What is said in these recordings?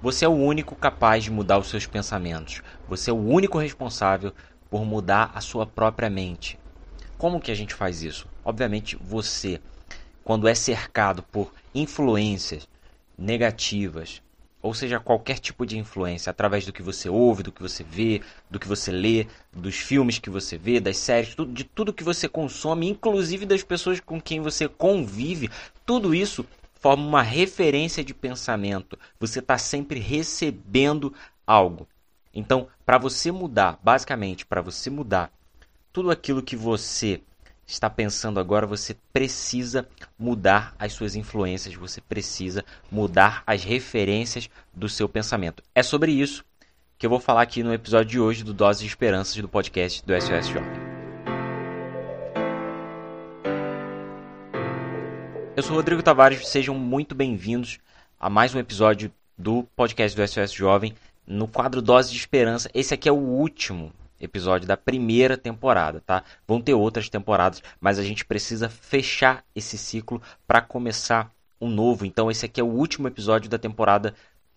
Você é o único capaz de mudar os seus pensamentos. Você é o único responsável por mudar a sua própria mente. Como que a gente faz isso? Obviamente, você, quando é cercado por influências negativas, ou seja, qualquer tipo de influência, através do que você ouve, do que você vê, do que você lê, dos filmes que você vê, das séries, de tudo que você consome, inclusive das pessoas com quem você convive, tudo isso forma uma referência de pensamento. Você está sempre recebendo algo. Então, para você mudar, basicamente, para você mudar tudo aquilo que você está pensando agora, você precisa mudar as suas influências, você precisa mudar as referências do seu pensamento. É sobre isso que eu vou falar aqui no episódio de hoje do Dose de Esperanças do podcast do SOS Jovem. Eu sou Rodrigo Tavares, sejam muito bem-vindos a mais um episódio do podcast do SOS Jovem no quadro Dose de Esperança. Esse aqui é o último episódio da primeira temporada, tá? Vão ter outras temporadas, mas a gente precisa fechar esse ciclo para começar um novo. Então esse aqui é o último episódio da temporada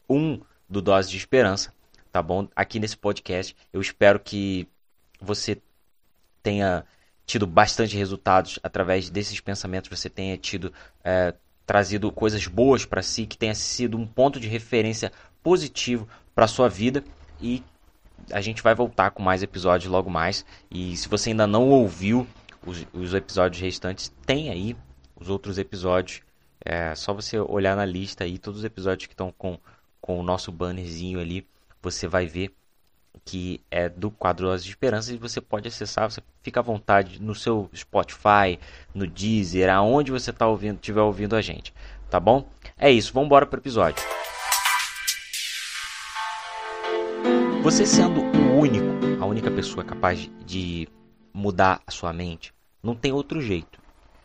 1 do Dose de Esperança, tá bom? Aqui nesse podcast, eu espero que você tenha tido bastante resultados através desses pensamentos, você tenha tido é, trazido coisas boas para si, que tenha sido um ponto de referência positivo para sua vida e a gente vai voltar com mais episódios logo mais. E se você ainda não ouviu os, os episódios restantes, tem aí os outros episódios. É só você olhar na lista aí, todos os episódios que estão com, com o nosso bannerzinho ali, você vai ver que é do quadro Dose de Esperança e você pode acessar, você fica à vontade no seu Spotify, no Deezer, aonde você tá ouvindo, estiver ouvindo a gente, tá bom? É isso, vamos embora pro episódio. Você sendo o único, a única pessoa capaz de mudar a sua mente, não tem outro jeito.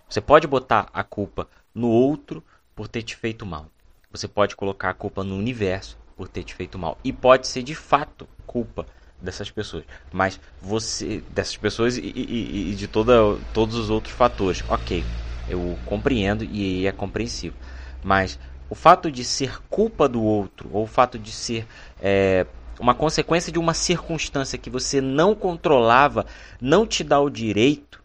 Você pode botar a culpa no outro por ter te feito mal. Você pode colocar a culpa no universo por ter te feito mal. E pode ser de fato culpa dessas pessoas. Mas você. dessas pessoas e, e, e de toda, todos os outros fatores. Ok, eu compreendo e é compreensível. Mas o fato de ser culpa do outro, ou o fato de ser é, uma consequência de uma circunstância que você não controlava, não te dá o direito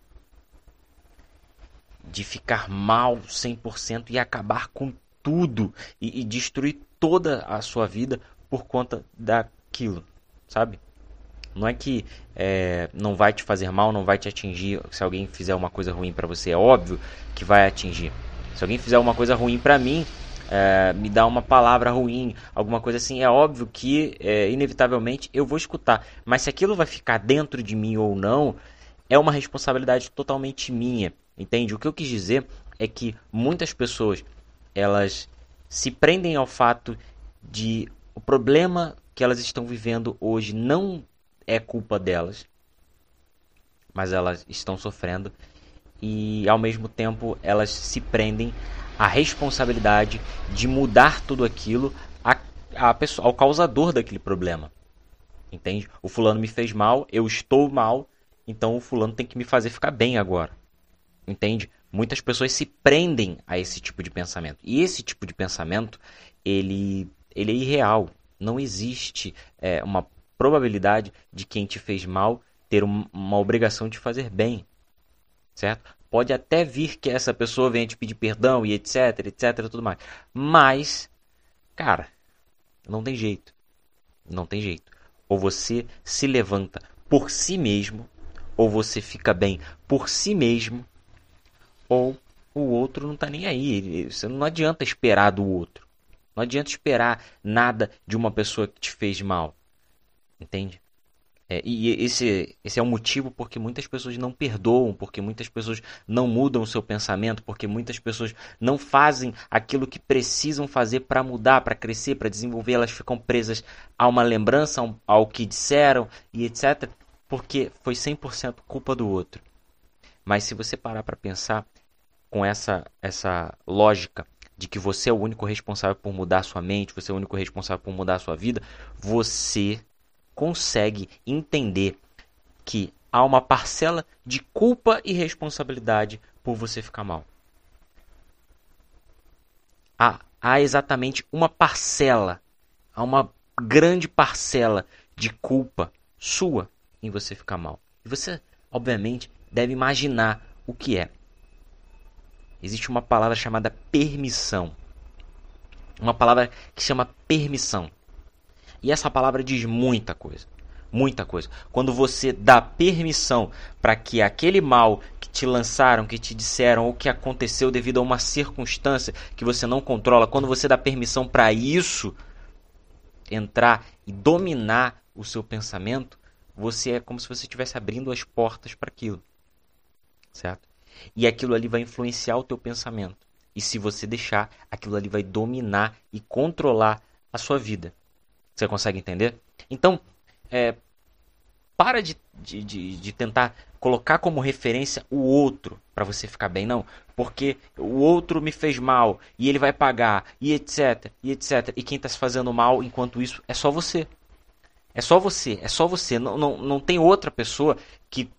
de ficar mal 100% e acabar com tudo e, e, destruir toda a sua vida por conta daquilo, sabe? Não é que é, não vai te fazer mal, não vai te atingir. Se alguém fizer uma coisa ruim para você, é óbvio que vai atingir. Se alguém fizer uma coisa ruim para mim, é, me dá uma palavra ruim, alguma coisa assim, é óbvio que, é, inevitavelmente, eu vou escutar. Mas se aquilo vai ficar dentro de mim ou não, é uma responsabilidade totalmente minha, entende? O que eu quis dizer é que muitas pessoas, elas se prendem ao fato de o problema que elas estão vivendo hoje não é culpa delas, mas elas estão sofrendo e ao mesmo tempo elas se prendem a responsabilidade de mudar tudo aquilo a, a pessoa, ao causador daquele problema. Entende? O fulano me fez mal, eu estou mal, então o fulano tem que me fazer ficar bem agora. Entende? Muitas pessoas se prendem a esse tipo de pensamento. E esse tipo de pensamento, ele, ele é irreal. Não existe é, uma probabilidade de quem te fez mal ter uma obrigação de fazer bem. Certo? Pode até vir que essa pessoa venha te pedir perdão e etc, etc, tudo mais. Mas, cara, não tem jeito. Não tem jeito. Ou você se levanta por si mesmo, ou você fica bem por si mesmo, ou o outro não está nem aí. Você não adianta esperar do outro. Não adianta esperar nada de uma pessoa que te fez mal. Entende? É, e esse, esse é o motivo porque muitas pessoas não perdoam, porque muitas pessoas não mudam o seu pensamento, porque muitas pessoas não fazem aquilo que precisam fazer para mudar, para crescer, para desenvolver. Elas ficam presas a uma lembrança, ao, que disseram e etc. Porque foi 100% culpa do outro. Mas se você parar para pensar com essa, essa lógica de que você é o único responsável por mudar sua mente, você é o único responsável por mudar sua vida, você consegue entender que há uma parcela de culpa e responsabilidade por você ficar mal. Há, há exatamente uma parcela há uma grande parcela de culpa sua em você ficar mal. E você, obviamente, deve imaginar o que é. Existe uma palavra chamada permissão. Uma palavra que chama permissão. E essa palavra diz muita coisa. Muita coisa. Quando você dá permissão para que aquele mal que te lançaram, que te disseram, ou que aconteceu devido a uma circunstância que você não controla, quando você dá permissão para isso entrar e dominar o seu pensamento, você é como se você estivesse abrindo as portas para aquilo. Certo? E aquilo ali vai influenciar o teu pensamento. E se você deixar, aquilo ali vai dominar e controlar a sua vida. Você consegue entender? Então, é, para de, de, de, de tentar colocar como referência o outro para você ficar bem, não. Porque o outro me fez mal e ele vai pagar, e etc, e etc. E quem está se fazendo mal enquanto isso é só você. É só você, é só você. Não, não, não tem outra pessoa que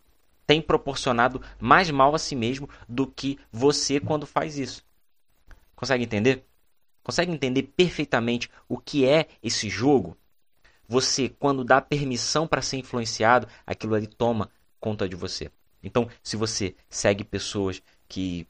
tem proporcionado mais mal a si mesmo do que você quando faz isso. Consegue entender? Consegue entender perfeitamente o que é esse jogo? Você, quando dá permissão para ser influenciado, aquilo ali toma conta de você. Então, se você segue pessoas que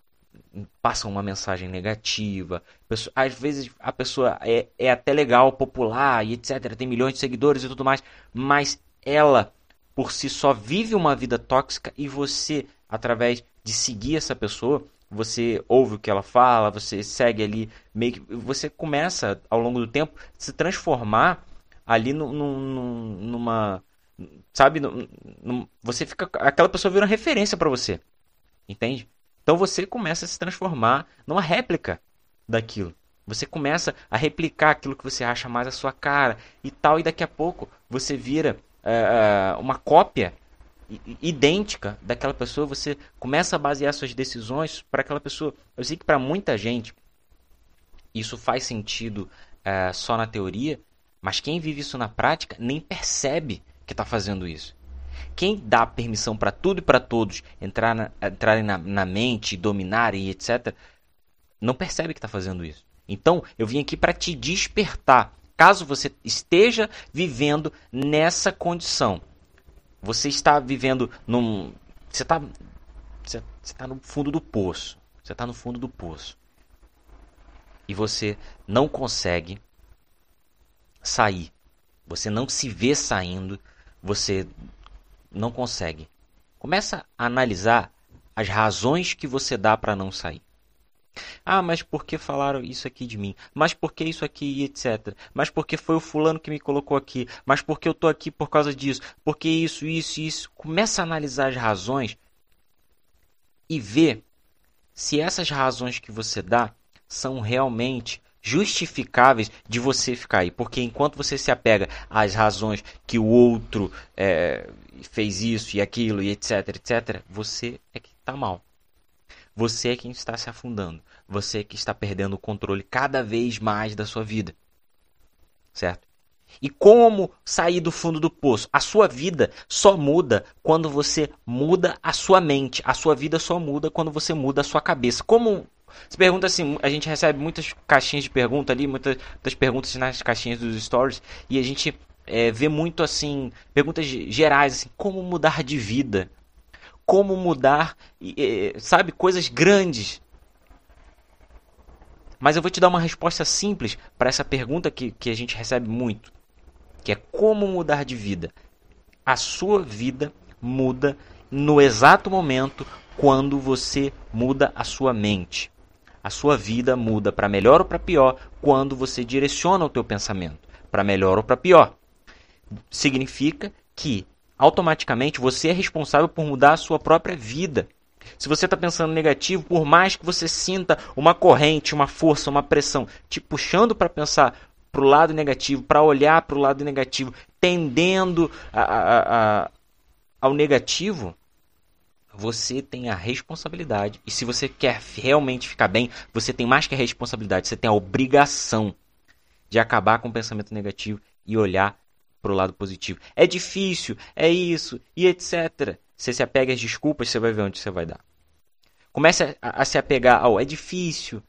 passam uma mensagem negativa, pessoa, às vezes a pessoa é, é até legal, popular e etc., tem milhões de seguidores e tudo mais, mas ela por si só vive uma vida tóxica e você, através de seguir essa pessoa, você ouve o que ela fala, você segue ali, meio que você começa ao longo do tempo se transformar ali no, no, numa sabe, no, no, você fica aquela pessoa vira uma referência para você. Entende? Então você começa a se transformar numa réplica daquilo. Você começa a replicar aquilo que você acha mais a sua cara e tal, e daqui a pouco você vira uh, uma cópia idêntica daquela pessoa, você começa a basear suas decisões para aquela pessoa. Eu sei que para muita gente isso faz sentido uh, só na teoria, mas quem vive isso na prática nem percebe que está fazendo isso. Quem dá permissão para tudo e para todos entrar na, entrarem na, na mente, dominarem, etc., não percebe que está fazendo isso. Então, eu vim aqui para te despertar. Caso você esteja vivendo nessa condição, você está vivendo num. Você está. Você está no fundo do poço. Você está no fundo do poço. E você não consegue sair. Você não se vê saindo. Você não consegue. Começa a analisar as razões que você dá para não sair. Ah, mas por que falaram isso aqui de mim? Mas por que isso aqui, etc. Mas porque foi o fulano que me colocou aqui? Mas porque eu tô aqui por causa disso? Porque isso, isso, isso. Começa a analisar as razões e ver se essas razões que você dá são realmente justificáveis de você ficar aí. Porque enquanto você se apega às razões que o outro é, fez isso e aquilo e etc, etc, você é que está mal. Você é quem está se afundando. Você é que está perdendo o controle cada vez mais da sua vida. Certo? E como sair do fundo do poço? A sua vida só muda quando você muda a sua mente. A sua vida só muda quando você muda a sua cabeça. Como se pergunta assim, a gente recebe muitas caixinhas de pergunta ali, muitas das perguntas nas caixinhas dos stories, e a gente é, vê muito assim, perguntas gerais, assim, como mudar de vida, como mudar, sabe, coisas grandes. Mas eu vou te dar uma resposta simples para essa pergunta que, que a gente recebe muito, que é como mudar de vida. A sua vida muda no exato momento quando você muda a sua mente. A sua vida muda para melhor ou para pior quando você direciona o teu pensamento, para melhor ou para pior. Significa que automaticamente você é responsável por mudar a sua própria vida. Se você está pensando negativo, por mais que você sinta uma corrente, uma força, uma pressão te puxando para pensar para o lado negativo, para olhar para o lado negativo, tendendo a, a, a, ao negativo, você tem a responsabilidade. E se você quer realmente ficar bem, você tem mais que a responsabilidade, você tem a obrigação de acabar com o pensamento negativo e olhar para o lado positivo. É difícil, é isso e etc. Você se apega às desculpas, você vai ver onde você vai dar. Comece a, a se apegar ao é difícil,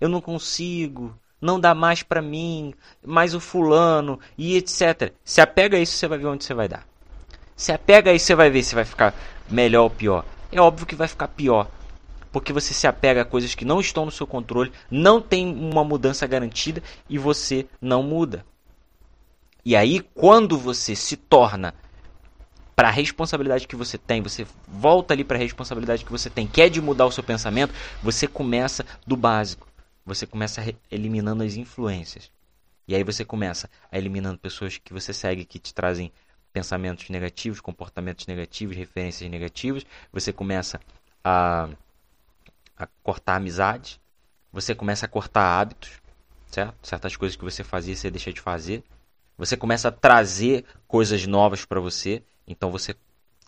eu não consigo, não dá mais para mim, mais o fulano e etc. Se apega a isso, você vai ver onde você vai dar. Se apega a isso, você vai ver se vai ficar melhor ou pior. É óbvio que vai ficar pior, porque você se apega a coisas que não estão no seu controle, não tem uma mudança garantida e você não muda. E aí, quando você se torna para a responsabilidade que você tem, você volta ali para a responsabilidade que você tem, quer é de mudar o seu pensamento, você começa do básico. Você começa eliminando as influências. E aí você começa a eliminando pessoas que você segue que te trazem pensamentos negativos, comportamentos negativos, referências negativas. Você começa a, a cortar amizades. Você começa a cortar hábitos, certo? Certas coisas que você fazia, você deixa de fazer. Você começa a trazer coisas novas para você. Então você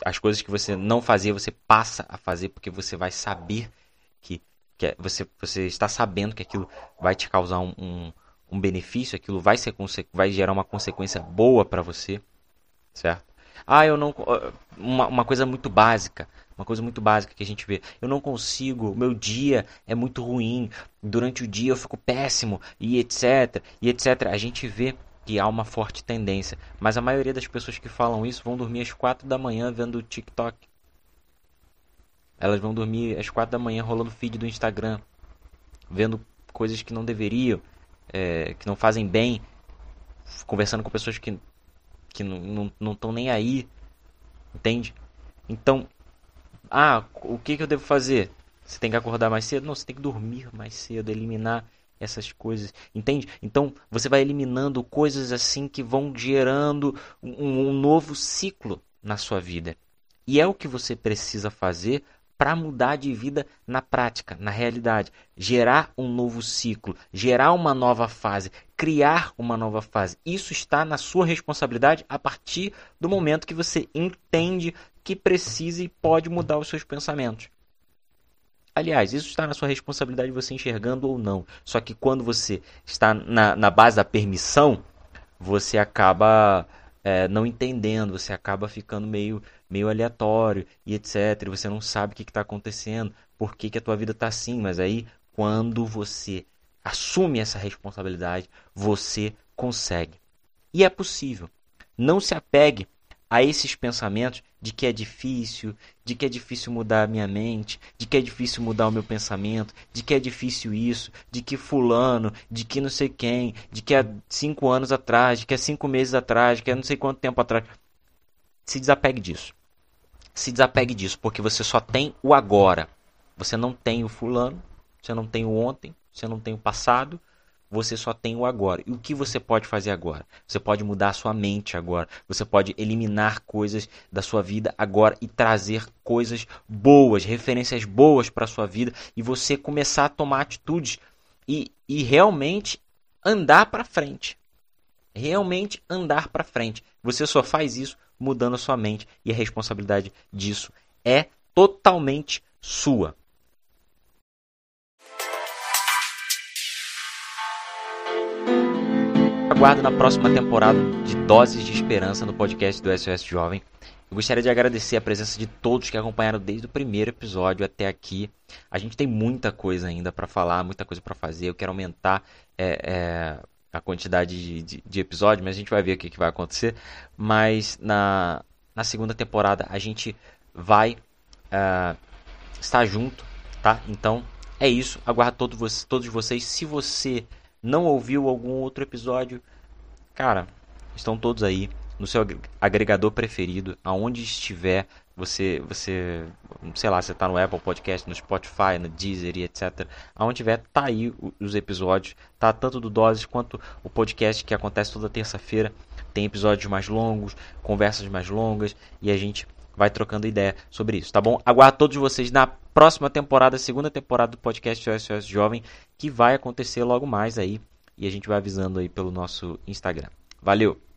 as coisas que você não fazia, você passa a fazer porque você vai saber que, que é, você, você está sabendo que aquilo vai te causar um, um, um benefício, aquilo vai, ser, vai gerar uma consequência boa para você, certo? Ah, eu não. Uma, uma coisa muito básica, uma coisa muito básica que a gente vê. Eu não consigo, meu dia é muito ruim, durante o dia eu fico péssimo, e etc, e etc. A gente vê que há uma forte tendência. Mas a maioria das pessoas que falam isso vão dormir às 4 da manhã vendo TikTok. Elas vão dormir às 4 da manhã rolando feed do Instagram, vendo coisas que não deveriam, é, que não fazem bem, conversando com pessoas que, que não estão nem aí, entende? Então, ah, o que, que eu devo fazer? Você tem que acordar mais cedo? Não, você tem que dormir mais cedo, eliminar essas coisas, entende? Então você vai eliminando coisas assim que vão gerando um, um novo ciclo na sua vida. E é o que você precisa fazer para mudar de vida na prática, na realidade. Gerar um novo ciclo, gerar uma nova fase, criar uma nova fase. Isso está na sua responsabilidade a partir do momento que você entende que precisa e pode mudar os seus pensamentos. Aliás, isso está na sua responsabilidade você enxergando ou não. Só que quando você está na, na base da permissão, você acaba é, não entendendo, você acaba ficando meio, meio aleatório e etc. Você não sabe o que está acontecendo, por que, que a tua vida está assim. Mas aí, quando você assume essa responsabilidade, você consegue. E é possível. Não se apegue a esses pensamentos de que é difícil, de que é difícil mudar a minha mente, de que é difícil mudar o meu pensamento, de que é difícil isso, de que fulano, de que não sei quem, de que há cinco anos atrás, de que há cinco meses atrás, de que há não sei quanto tempo atrás. Se desapegue disso. Se desapegue disso, porque você só tem o agora. Você não tem o fulano, você não tem o ontem, você não tem o passado, você só tem o agora. E o que você pode fazer agora? Você pode mudar a sua mente agora. Você pode eliminar coisas da sua vida agora e trazer coisas boas, referências boas para a sua vida e você começar a tomar atitudes e, e realmente andar para frente. Realmente andar para frente. Você só faz isso mudando a sua mente e a responsabilidade disso é totalmente sua. Aguardo na próxima temporada de Doses de Esperança no podcast do SOS Jovem. Eu gostaria de agradecer a presença de todos que acompanharam desde o primeiro episódio até aqui. A gente tem muita coisa ainda para falar, muita coisa para fazer. Eu quero aumentar é, é, a quantidade de, de, de, episódios, mas a gente vai ver o que, que vai acontecer. Mas na, na segunda temporada a gente vai uh, estar junto, tá? Então é isso. Aguardo todos, todos vocês. Se você não ouviu algum outro episódio, cara, estão todos aí no seu agregador preferido, aonde estiver, você, você, sei lá, você está no Apple Podcast, no Spotify, no Deezer e etc. Aonde tiver, tá aí os episódios, tá tanto do Doses quanto o podcast que acontece toda terça-feira. Tem episódios mais longos, conversas mais longas e a gente vai trocando ideia sobre isso, tá bom? Aguardo todos vocês na próxima temporada, segunda temporada do podcast SOS Jovem, que vai acontecer logo mais aí e a gente vai avisando aí pelo nosso Instagram. Valeu!